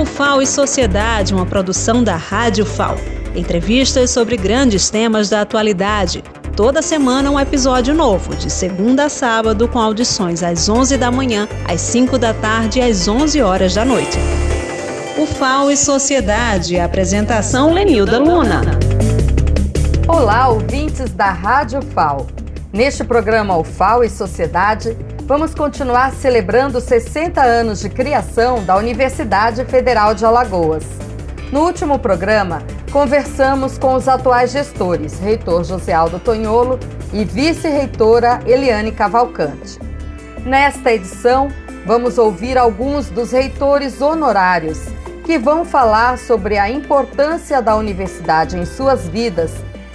O FAO e Sociedade, uma produção da Rádio FAO. Entrevistas sobre grandes temas da atualidade. Toda semana um episódio novo, de segunda a sábado, com audições às 11 da manhã, às 5 da tarde e às 11 horas da noite. O FAO e Sociedade, apresentação Lenilda Luna. Olá, ouvintes da Rádio FAO. Neste programa O FAO e Sociedade, vamos continuar celebrando os 60 anos de criação da Universidade Federal de Alagoas. No último programa, conversamos com os atuais gestores, reitor José Aldo Tonholo e vice-reitora Eliane Cavalcante. Nesta edição, vamos ouvir alguns dos reitores honorários que vão falar sobre a importância da universidade em suas vidas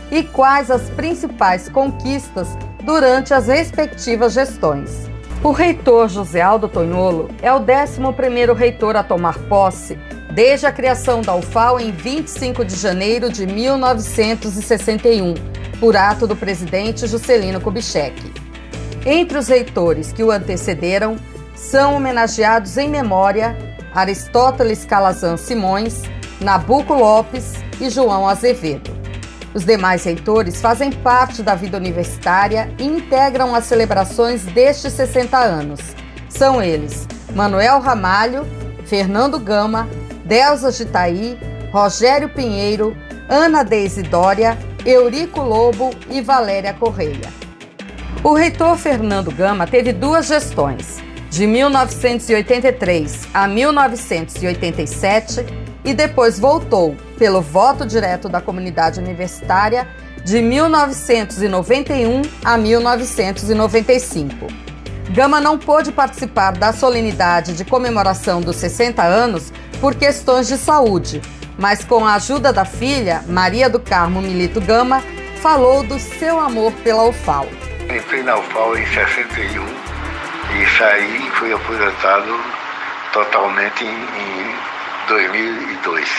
e quais as principais conquistas durante as respectivas gestões. O reitor José Aldo Tonholo é o 11º reitor a tomar posse desde a criação da UFAL em 25 de janeiro de 1961, por ato do presidente Juscelino Kubitschek. Entre os reitores que o antecederam, são homenageados em memória Aristóteles Calazan Simões, Nabuco Lopes e João Azevedo. Os demais reitores fazem parte da vida universitária e integram as celebrações destes 60 anos. São eles Manuel Ramalho, Fernando Gama, Delza Gitaí, Rogério Pinheiro, Ana Deisidória, Eurico Lobo e Valéria Correia. O reitor Fernando Gama teve duas gestões, de 1983 a 1987, e depois voltou, pelo voto direto da comunidade universitária, de 1991 a 1995. Gama não pôde participar da solenidade de comemoração dos 60 anos por questões de saúde, mas com a ajuda da filha, Maria do Carmo Milito Gama, falou do seu amor pela UFAL. Entrei na UFAL em 61 e saí e fui aposentado totalmente em, em 2002.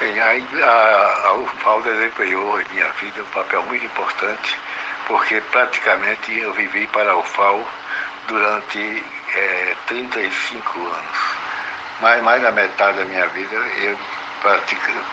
Bem, aí a, a UFAL desempenhou em minha vida um papel muito importante, porque praticamente eu vivi para a UFAL durante é, 35 anos mais, mais da metade da minha vida eu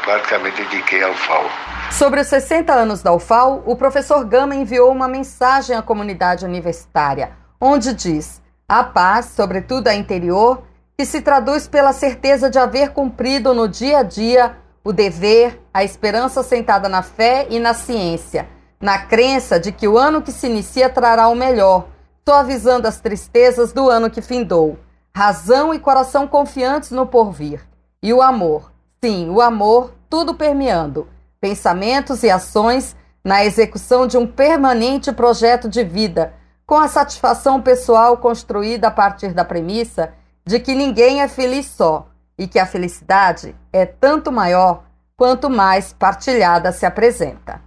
praticamente dediquei ao FAO. Sobre os 60 anos da UFAO, o professor Gama enviou uma mensagem à comunidade universitária, onde diz: a paz, sobretudo a interior, que se traduz pela certeza de haver cumprido no dia a dia o dever, a esperança sentada na fé e na ciência, na crença de que o ano que se inicia trará o melhor, suavizando as tristezas do ano que findou. Razão e coração confiantes no porvir. E o amor, sim, o amor, tudo permeando, pensamentos e ações na execução de um permanente projeto de vida, com a satisfação pessoal construída a partir da premissa de que ninguém é feliz só e que a felicidade é tanto maior quanto mais partilhada se apresenta.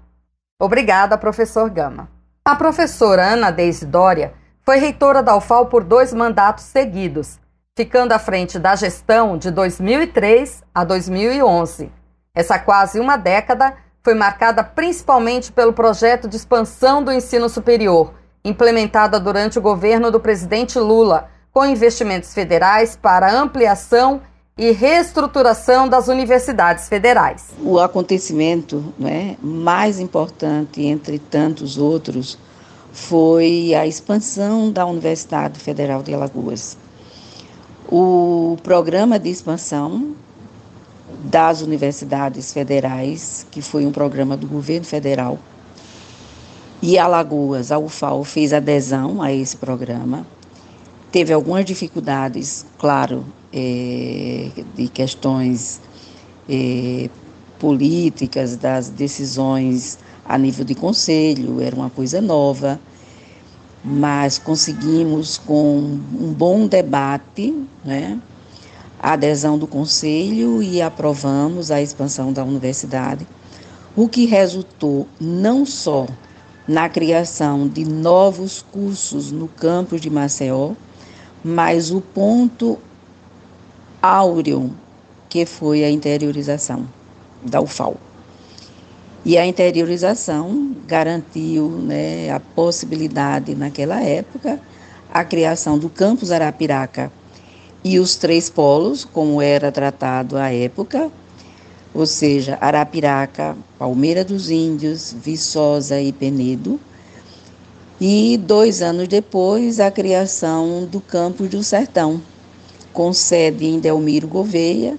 Obrigada, professor Gama. A professora Ana Deisidória foi reitora da UFAL por dois mandatos seguidos, ficando à frente da gestão de 2003 a 2011. Essa quase uma década foi marcada principalmente pelo projeto de expansão do ensino superior, implementada durante o governo do presidente Lula, com investimentos federais para ampliação e reestruturação das universidades federais. O acontecimento né, mais importante, entre tantos outros, foi a expansão da Universidade Federal de Alagoas. O programa de expansão das universidades federais, que foi um programa do governo federal, e Alagoas, a UFAL, fez adesão a esse programa. Teve algumas dificuldades, claro, é, de questões é, políticas, das decisões a nível de conselho, era uma coisa nova, mas conseguimos com um bom debate, né, a adesão do conselho e aprovamos a expansão da universidade, o que resultou não só na criação de novos cursos no campus de Maceió, mas o ponto áureo que foi a interiorização da UFAL. E a interiorização garantiu né, a possibilidade, naquela época, a criação do campus Arapiraca, e os três polos, como era tratado à época, ou seja, Arapiraca, Palmeira dos Índios, Viçosa e Penedo. E dois anos depois, a criação do Campus do Sertão, com sede em Delmiro Gouveia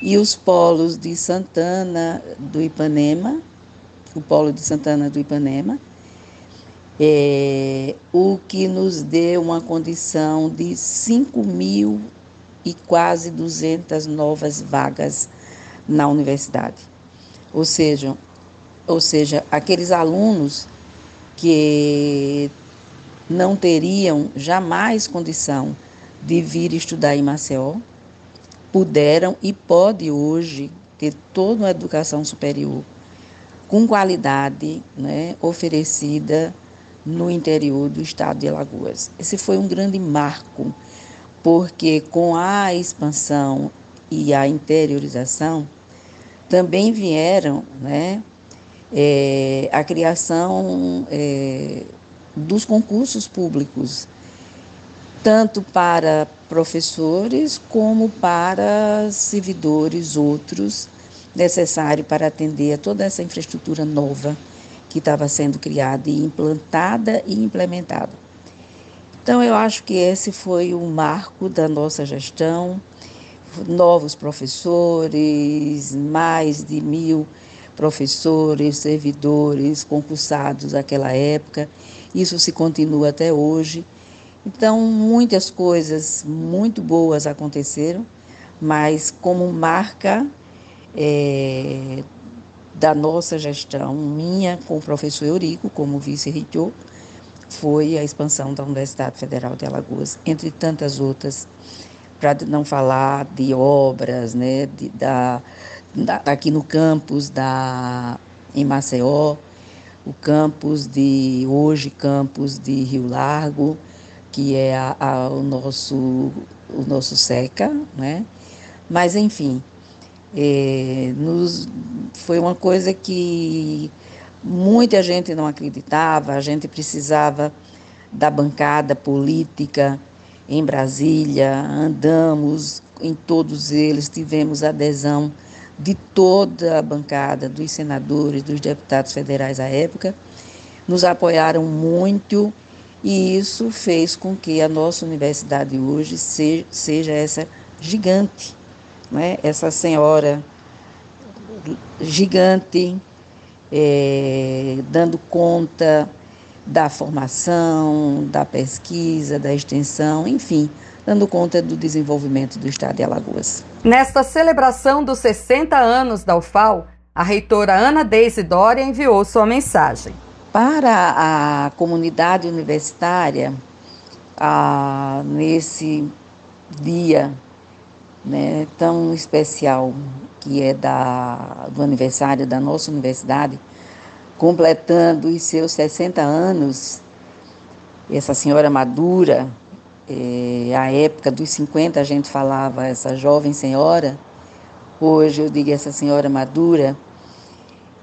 e os polos de Santana do Ipanema, o polo de Santana do Ipanema, é, o que nos deu uma condição de 5 mil e quase 200 novas vagas na universidade. Ou seja, ou seja, aqueles alunos que não teriam jamais condição de vir estudar em Maceió, puderam e pode hoje ter toda uma educação superior com qualidade né, oferecida no interior do estado de Alagoas. Esse foi um grande marco, porque com a expansão e a interiorização, também vieram né, é, a criação é, dos concursos públicos, tanto para professores como para servidores outros necessários para atender a toda essa infraestrutura nova que estava sendo criada e implantada e implementada. Então, eu acho que esse foi o marco da nossa gestão novos professores, mais de mil professores, servidores concursados naquela época. Isso se continua até hoje. Então, muitas coisas muito boas aconteceram, mas como marca é, da nossa gestão, minha com o professor Eurico, como vice-reitor, foi a expansão da Universidade Federal de Alagoas, entre tantas outras para não falar de obras, né, de, da, da, aqui no campus da, em Maceió, o campus de, hoje campus de Rio Largo, que é a, a, o, nosso, o nosso SECA, né, mas enfim, é, nos, foi uma coisa que muita gente não acreditava, a gente precisava da bancada política, em Brasília, andamos em todos eles, tivemos adesão de toda a bancada, dos senadores, dos deputados federais à época, nos apoiaram muito e isso fez com que a nossa universidade hoje seja essa gigante, né? essa senhora gigante, é, dando conta da formação, da pesquisa, da extensão, enfim, dando conta do desenvolvimento do Estado de Alagoas. Nesta celebração dos 60 anos da UFAL, a reitora Ana Deise Dória enviou sua mensagem. Para a comunidade universitária, ah, nesse dia né, tão especial que é da, do aniversário da nossa universidade, completando os seus 60 anos, essa senhora madura, é, a época dos 50 a gente falava essa jovem senhora, hoje eu digo essa senhora madura,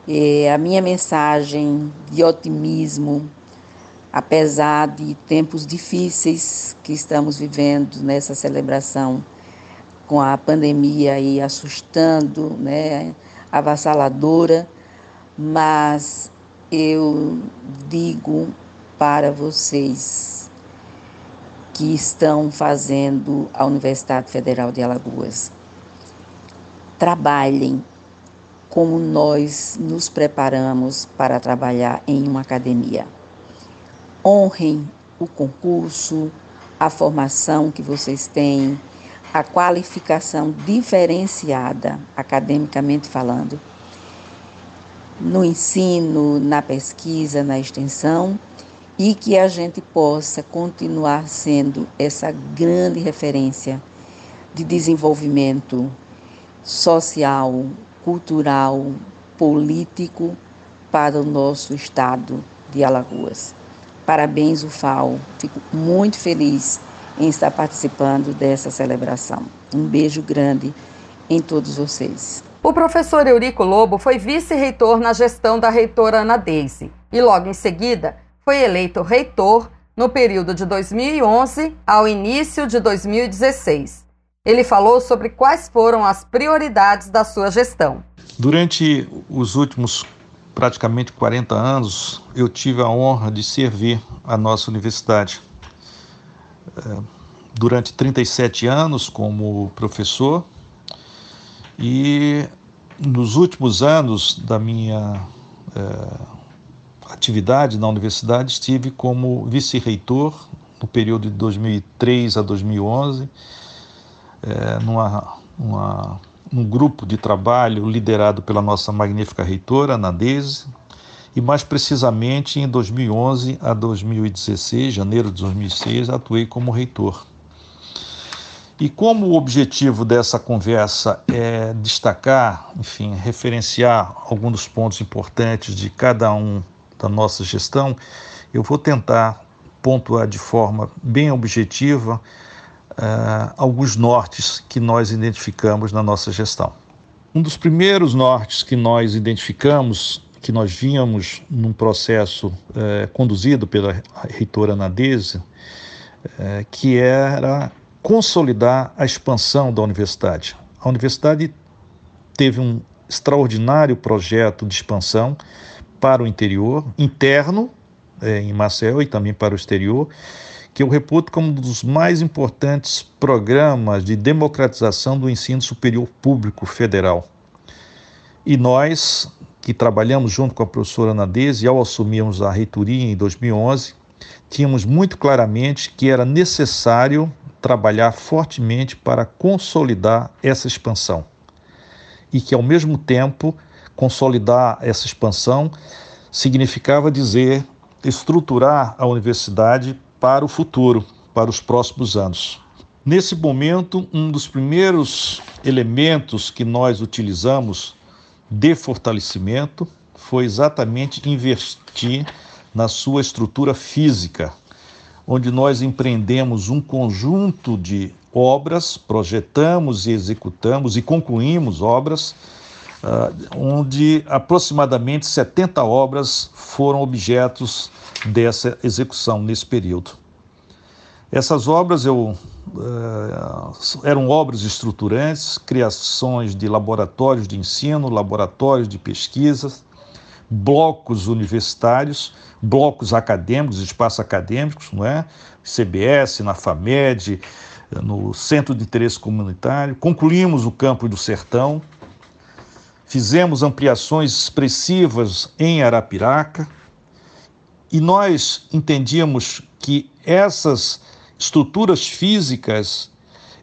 é, a minha mensagem de otimismo, apesar de tempos difíceis que estamos vivendo nessa celebração com a pandemia aí assustando, né, avassaladora, mas eu digo para vocês que estão fazendo a Universidade Federal de Alagoas, trabalhem como nós nos preparamos para trabalhar em uma academia. Honrem o concurso, a formação que vocês têm, a qualificação diferenciada, academicamente falando no ensino, na pesquisa, na extensão e que a gente possa continuar sendo essa grande referência de desenvolvimento social, cultural, político para o nosso estado de Alagoas. Parabéns, UFAO. Fico muito feliz em estar participando dessa celebração. Um beijo grande em todos vocês. O professor Eurico Lobo foi vice-reitor na gestão da reitora Ana Deise e, logo em seguida, foi eleito reitor no período de 2011 ao início de 2016. Ele falou sobre quais foram as prioridades da sua gestão. Durante os últimos praticamente 40 anos, eu tive a honra de servir a nossa universidade. É, durante 37 anos como professor e nos últimos anos da minha é, atividade na universidade estive como vice-reitor no período de 2003 a 2011 é, numa, uma, um grupo de trabalho liderado pela nossa magnífica reitora, Nadese, e mais precisamente em 2011 a 2016, janeiro de 2006, atuei como reitor. E como o objetivo dessa conversa é destacar, enfim, referenciar alguns dos pontos importantes de cada um da nossa gestão, eu vou tentar pontuar de forma bem objetiva uh, alguns nortes que nós identificamos na nossa gestão. Um dos primeiros nortes que nós identificamos, que nós vínhamos num processo uh, conduzido pela reitora Nadese, uh, que era consolidar a expansão da universidade. A universidade teve um extraordinário projeto de expansão para o interior, interno, é, em Marcel e também para o exterior, que eu reputo como um dos mais importantes programas de democratização do ensino superior público federal. E nós, que trabalhamos junto com a professora Nadese, ao assumirmos a reitoria em 2011, tínhamos muito claramente que era necessário trabalhar fortemente para consolidar essa expansão. E que, ao mesmo tempo, consolidar essa expansão significava dizer estruturar a universidade para o futuro, para os próximos anos. Nesse momento, um dos primeiros elementos que nós utilizamos de fortalecimento foi exatamente investir na sua estrutura física, onde nós empreendemos um conjunto de obras, projetamos e executamos e concluímos obras, uh, onde aproximadamente 70 obras foram objetos dessa execução nesse período. Essas obras eu, uh, eram obras estruturantes, criações de laboratórios de ensino, laboratórios de pesquisas, blocos universitários, blocos acadêmicos, espaços acadêmicos, não é? CBS, na FAMED, no Centro de Interesse Comunitário. Concluímos o Campo do Sertão, fizemos ampliações expressivas em Arapiraca e nós entendíamos que essas estruturas físicas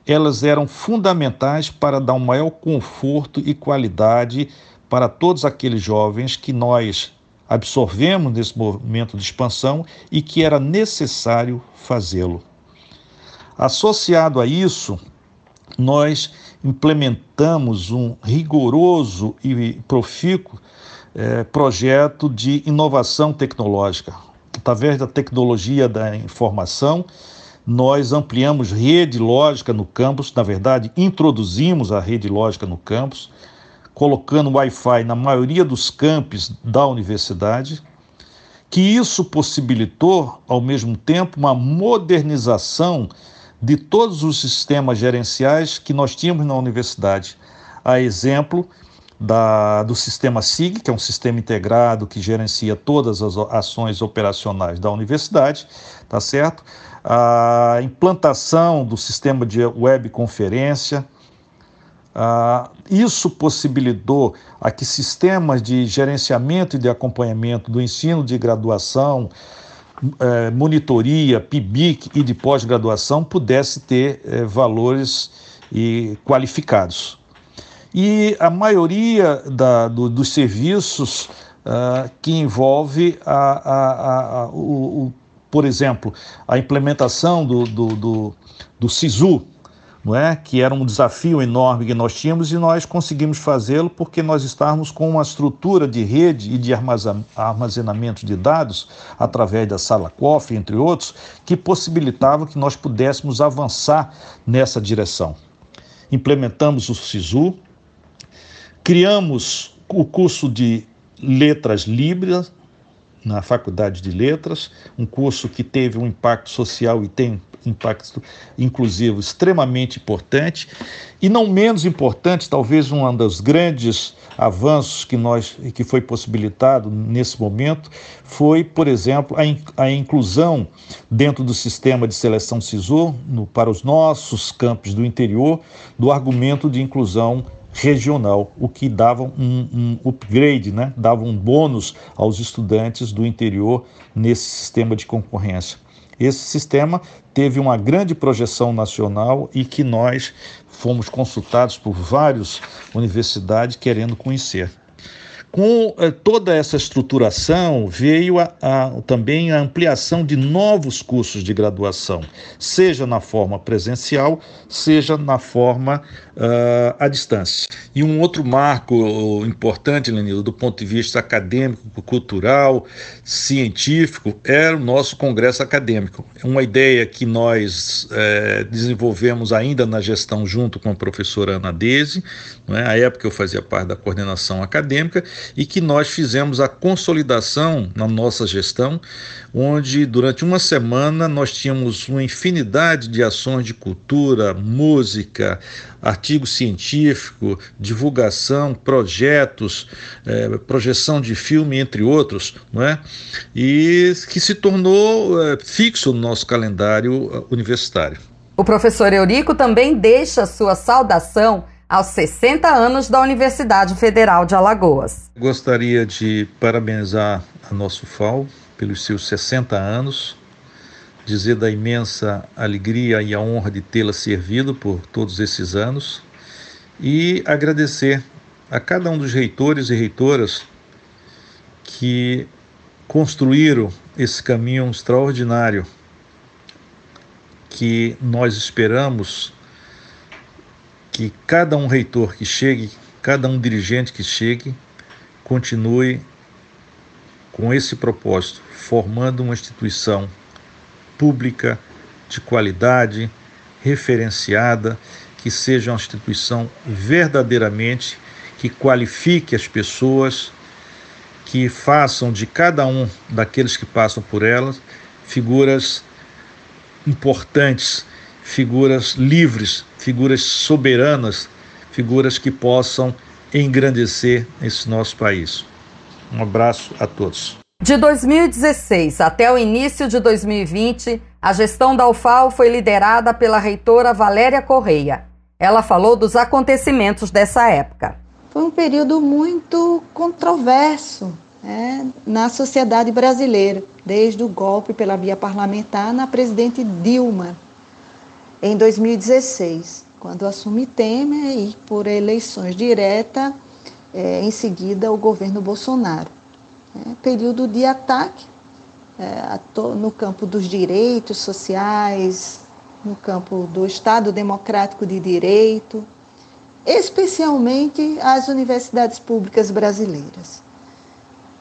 elas eram fundamentais para dar um maior conforto e qualidade para todos aqueles jovens que nós absorvemos nesse movimento de expansão e que era necessário fazê-lo. Associado a isso, nós implementamos um rigoroso e profícuo é, projeto de inovação tecnológica. Através da tecnologia da informação, nós ampliamos rede lógica no campus, na verdade, introduzimos a rede lógica no campus, colocando Wi-Fi na maioria dos campos da universidade, que isso possibilitou, ao mesmo tempo, uma modernização de todos os sistemas gerenciais que nós tínhamos na universidade. A exemplo da, do sistema SIG, que é um sistema integrado que gerencia todas as ações operacionais da universidade, tá certo? A implantação do sistema de webconferência, ah, isso possibilitou a que sistemas de gerenciamento e de acompanhamento do ensino de graduação, eh, monitoria, PIBIC e de pós-graduação pudesse ter eh, valores e qualificados. E a maioria da, do, dos serviços ah, que envolve, a, a, a, o, o, por exemplo, a implementação do, do, do, do SISU, não é? que era um desafio enorme que nós tínhamos e nós conseguimos fazê-lo porque nós estávamos com uma estrutura de rede e de armazenamento de dados através da sala COF, entre outros, que possibilitava que nós pudéssemos avançar nessa direção. Implementamos o SISU, criamos o curso de letras libras, na Faculdade de Letras, um curso que teve um impacto social e tem impacto inclusivo extremamente importante. E não menos importante, talvez um dos grandes avanços que nós que foi possibilitado nesse momento foi, por exemplo, a, in, a inclusão dentro do sistema de seleção SISU no, para os nossos campos do interior do argumento de inclusão regional, o que dava um, um, upgrade, né? dava um bônus aos estudantes do interior nesse sistema de concorrência. Esse sistema teve uma grande projeção nacional e que nós fomos consultados por várias universidades querendo conhecer. Com eh, toda essa estruturação, veio a, a, também a ampliação de novos cursos de graduação, seja na forma presencial, seja na forma uh, à distância. E um outro marco importante, Lenildo, do ponto de vista acadêmico, cultural, científico, era o nosso congresso acadêmico. Uma ideia que nós eh, desenvolvemos ainda na gestão junto com a professora Ana não é? à época eu fazia parte da coordenação acadêmica, e que nós fizemos a consolidação na nossa gestão, onde durante uma semana nós tínhamos uma infinidade de ações de cultura, música, artigo científico, divulgação, projetos, é, projeção de filme, entre outros, não é? e que se tornou é, fixo no nosso calendário é, universitário. O professor Eurico também deixa sua saudação aos 60 anos da Universidade Federal de Alagoas. Gostaria de parabenizar a nosso FAO pelos seus 60 anos, dizer da imensa alegria e a honra de tê-la servido por todos esses anos e agradecer a cada um dos reitores e reitoras que construíram esse caminho extraordinário que nós esperamos que cada um reitor que chegue, cada um dirigente que chegue, continue com esse propósito, formando uma instituição pública de qualidade, referenciada, que seja uma instituição verdadeiramente que qualifique as pessoas, que façam de cada um daqueles que passam por elas figuras importantes figuras livres, figuras soberanas, figuras que possam engrandecer esse nosso país. Um abraço a todos. De 2016 até o início de 2020, a gestão da UFAL foi liderada pela reitora Valéria Correia. Ela falou dos acontecimentos dessa época. Foi um período muito controverso né, na sociedade brasileira, desde o golpe pela via parlamentar na presidente Dilma, em 2016, quando assume Temer e por eleições diretas, é, em seguida o governo Bolsonaro. É, período de ataque é, no campo dos direitos sociais, no campo do Estado Democrático de Direito, especialmente às universidades públicas brasileiras.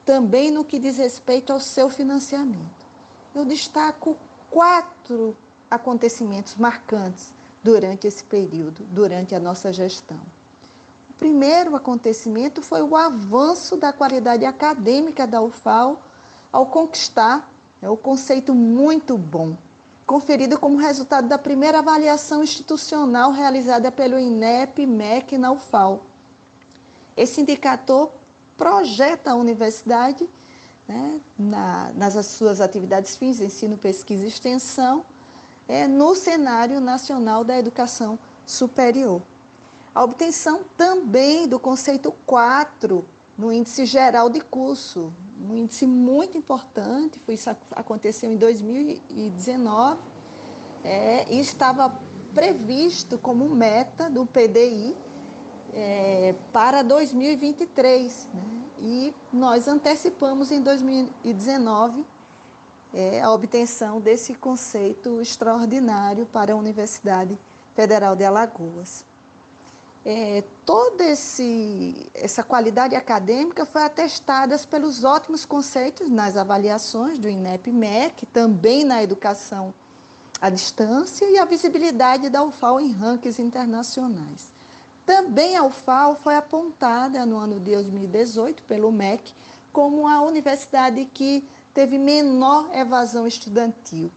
Também no que diz respeito ao seu financiamento. Eu destaco quatro acontecimentos marcantes durante esse período, durante a nossa gestão. O primeiro acontecimento foi o avanço da qualidade acadêmica da UFAL ao conquistar é o conceito muito bom, conferido como resultado da primeira avaliação institucional realizada pelo INEP-MEC na UFAL. Esse indicador projeta a universidade né, na, nas suas atividades fins, ensino, pesquisa e extensão, é, no cenário nacional da educação superior. A obtenção também do conceito 4 no índice geral de curso, um índice muito importante, foi, isso aconteceu em 2019 é, e estava previsto como meta do PDI é, para 2023. Né? E nós antecipamos em 2019 é, a obtenção desse conceito extraordinário para a Universidade Federal de Alagoas. É, toda esse, essa qualidade acadêmica foi atestada pelos ótimos conceitos nas avaliações do INEP-MEC, também na educação à distância e a visibilidade da UFAL em rankings internacionais. Também a UFAL foi apontada no ano de 2018 pelo MEC como a universidade que teve menor evasão estudantil.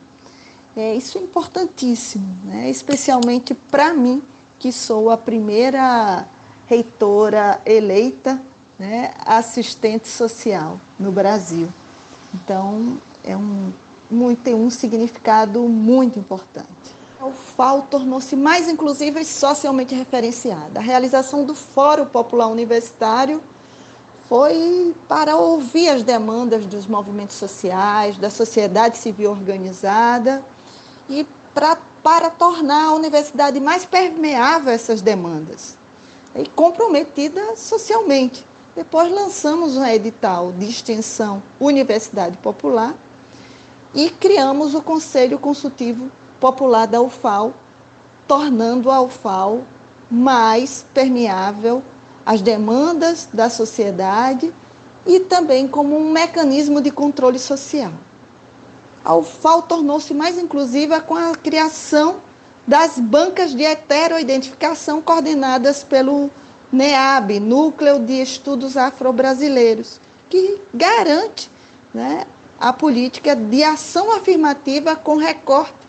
É, isso é importantíssimo, né? especialmente para mim, que sou a primeira reitora eleita né, assistente social no Brasil. Então, é um, muito, tem um significado muito importante. O FAO tornou-se mais inclusiva e socialmente referenciada. A realização do Fórum Popular Universitário foi para ouvir as demandas dos movimentos sociais, da sociedade civil organizada e pra, para tornar a universidade mais permeável a essas demandas e comprometida socialmente. Depois lançamos um edital de extensão Universidade Popular e criamos o Conselho Consultivo Popular da UFAL, tornando a UFAL mais permeável às demandas da sociedade e também como um mecanismo de controle social. A UFAL tornou-se mais inclusiva com a criação das bancas de heteroidentificação coordenadas pelo NEAB, Núcleo de Estudos Afro-Brasileiros, que garante né, a política de ação afirmativa com recorte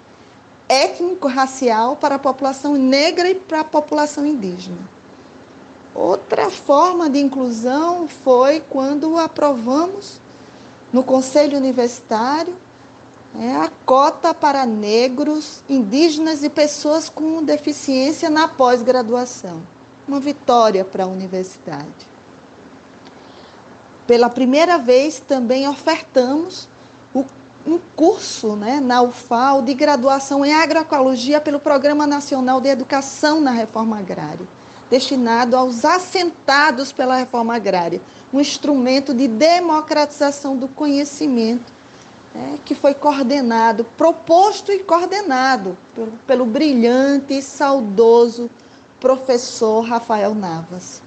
étnico-racial para a população negra e para a população indígena. Outra forma de inclusão foi quando aprovamos no Conselho Universitário é, a cota para negros, indígenas e pessoas com deficiência na pós-graduação. Uma vitória para a universidade. Pela primeira vez também ofertamos um curso né, na UFAL de graduação em agroecologia pelo Programa Nacional de Educação na Reforma Agrária, destinado aos assentados pela reforma agrária, um instrumento de democratização do conhecimento né, que foi coordenado, proposto e coordenado pelo, pelo brilhante e saudoso professor Rafael Navas.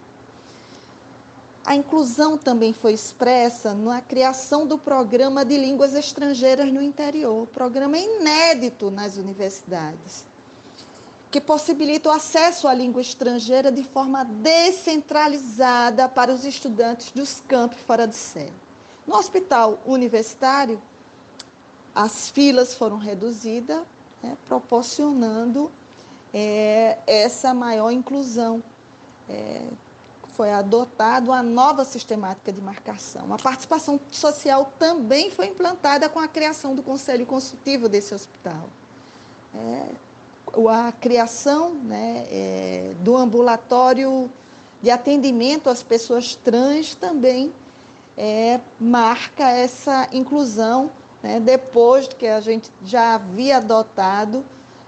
A inclusão também foi expressa na criação do programa de línguas estrangeiras no interior, programa inédito nas universidades, que possibilita o acesso à língua estrangeira de forma descentralizada para os estudantes dos campos fora de série. No hospital universitário, as filas foram reduzidas, né, proporcionando é, essa maior inclusão. É, foi adotado a nova sistemática de marcação. A participação social também foi implantada com a criação do conselho consultivo desse hospital. É, a criação né, é, do ambulatório de atendimento às pessoas trans também é, marca essa inclusão, né, depois que a gente já havia adotado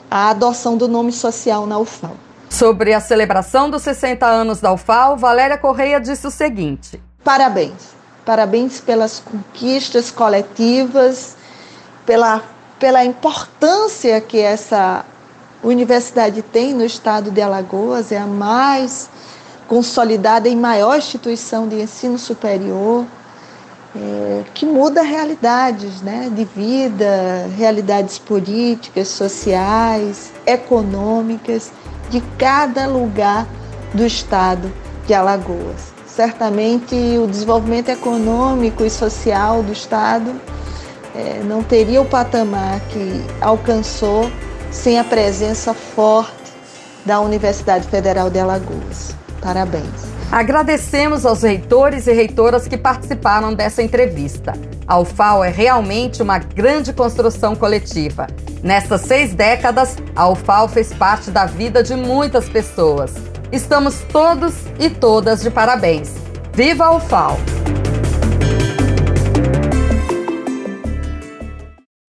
a adoção do nome social na UFAL. Sobre a celebração dos 60 anos da UFAL, Valéria Correia disse o seguinte: Parabéns. Parabéns pelas conquistas coletivas, pela, pela importância que essa universidade tem no estado de Alagoas, é a mais consolidada e maior instituição de ensino superior, é, que muda realidades né, de vida, realidades políticas, sociais, econômicas de cada lugar do estado de Alagoas. Certamente o desenvolvimento econômico e social do estado é, não teria o patamar que alcançou sem a presença forte da Universidade Federal de Alagoas. Parabéns. Agradecemos aos reitores e reitoras que participaram dessa entrevista. A UFAL é realmente uma grande construção coletiva. Nessas seis décadas, a UFAL fez parte da vida de muitas pessoas. Estamos todos e todas de parabéns. Viva a UFAL!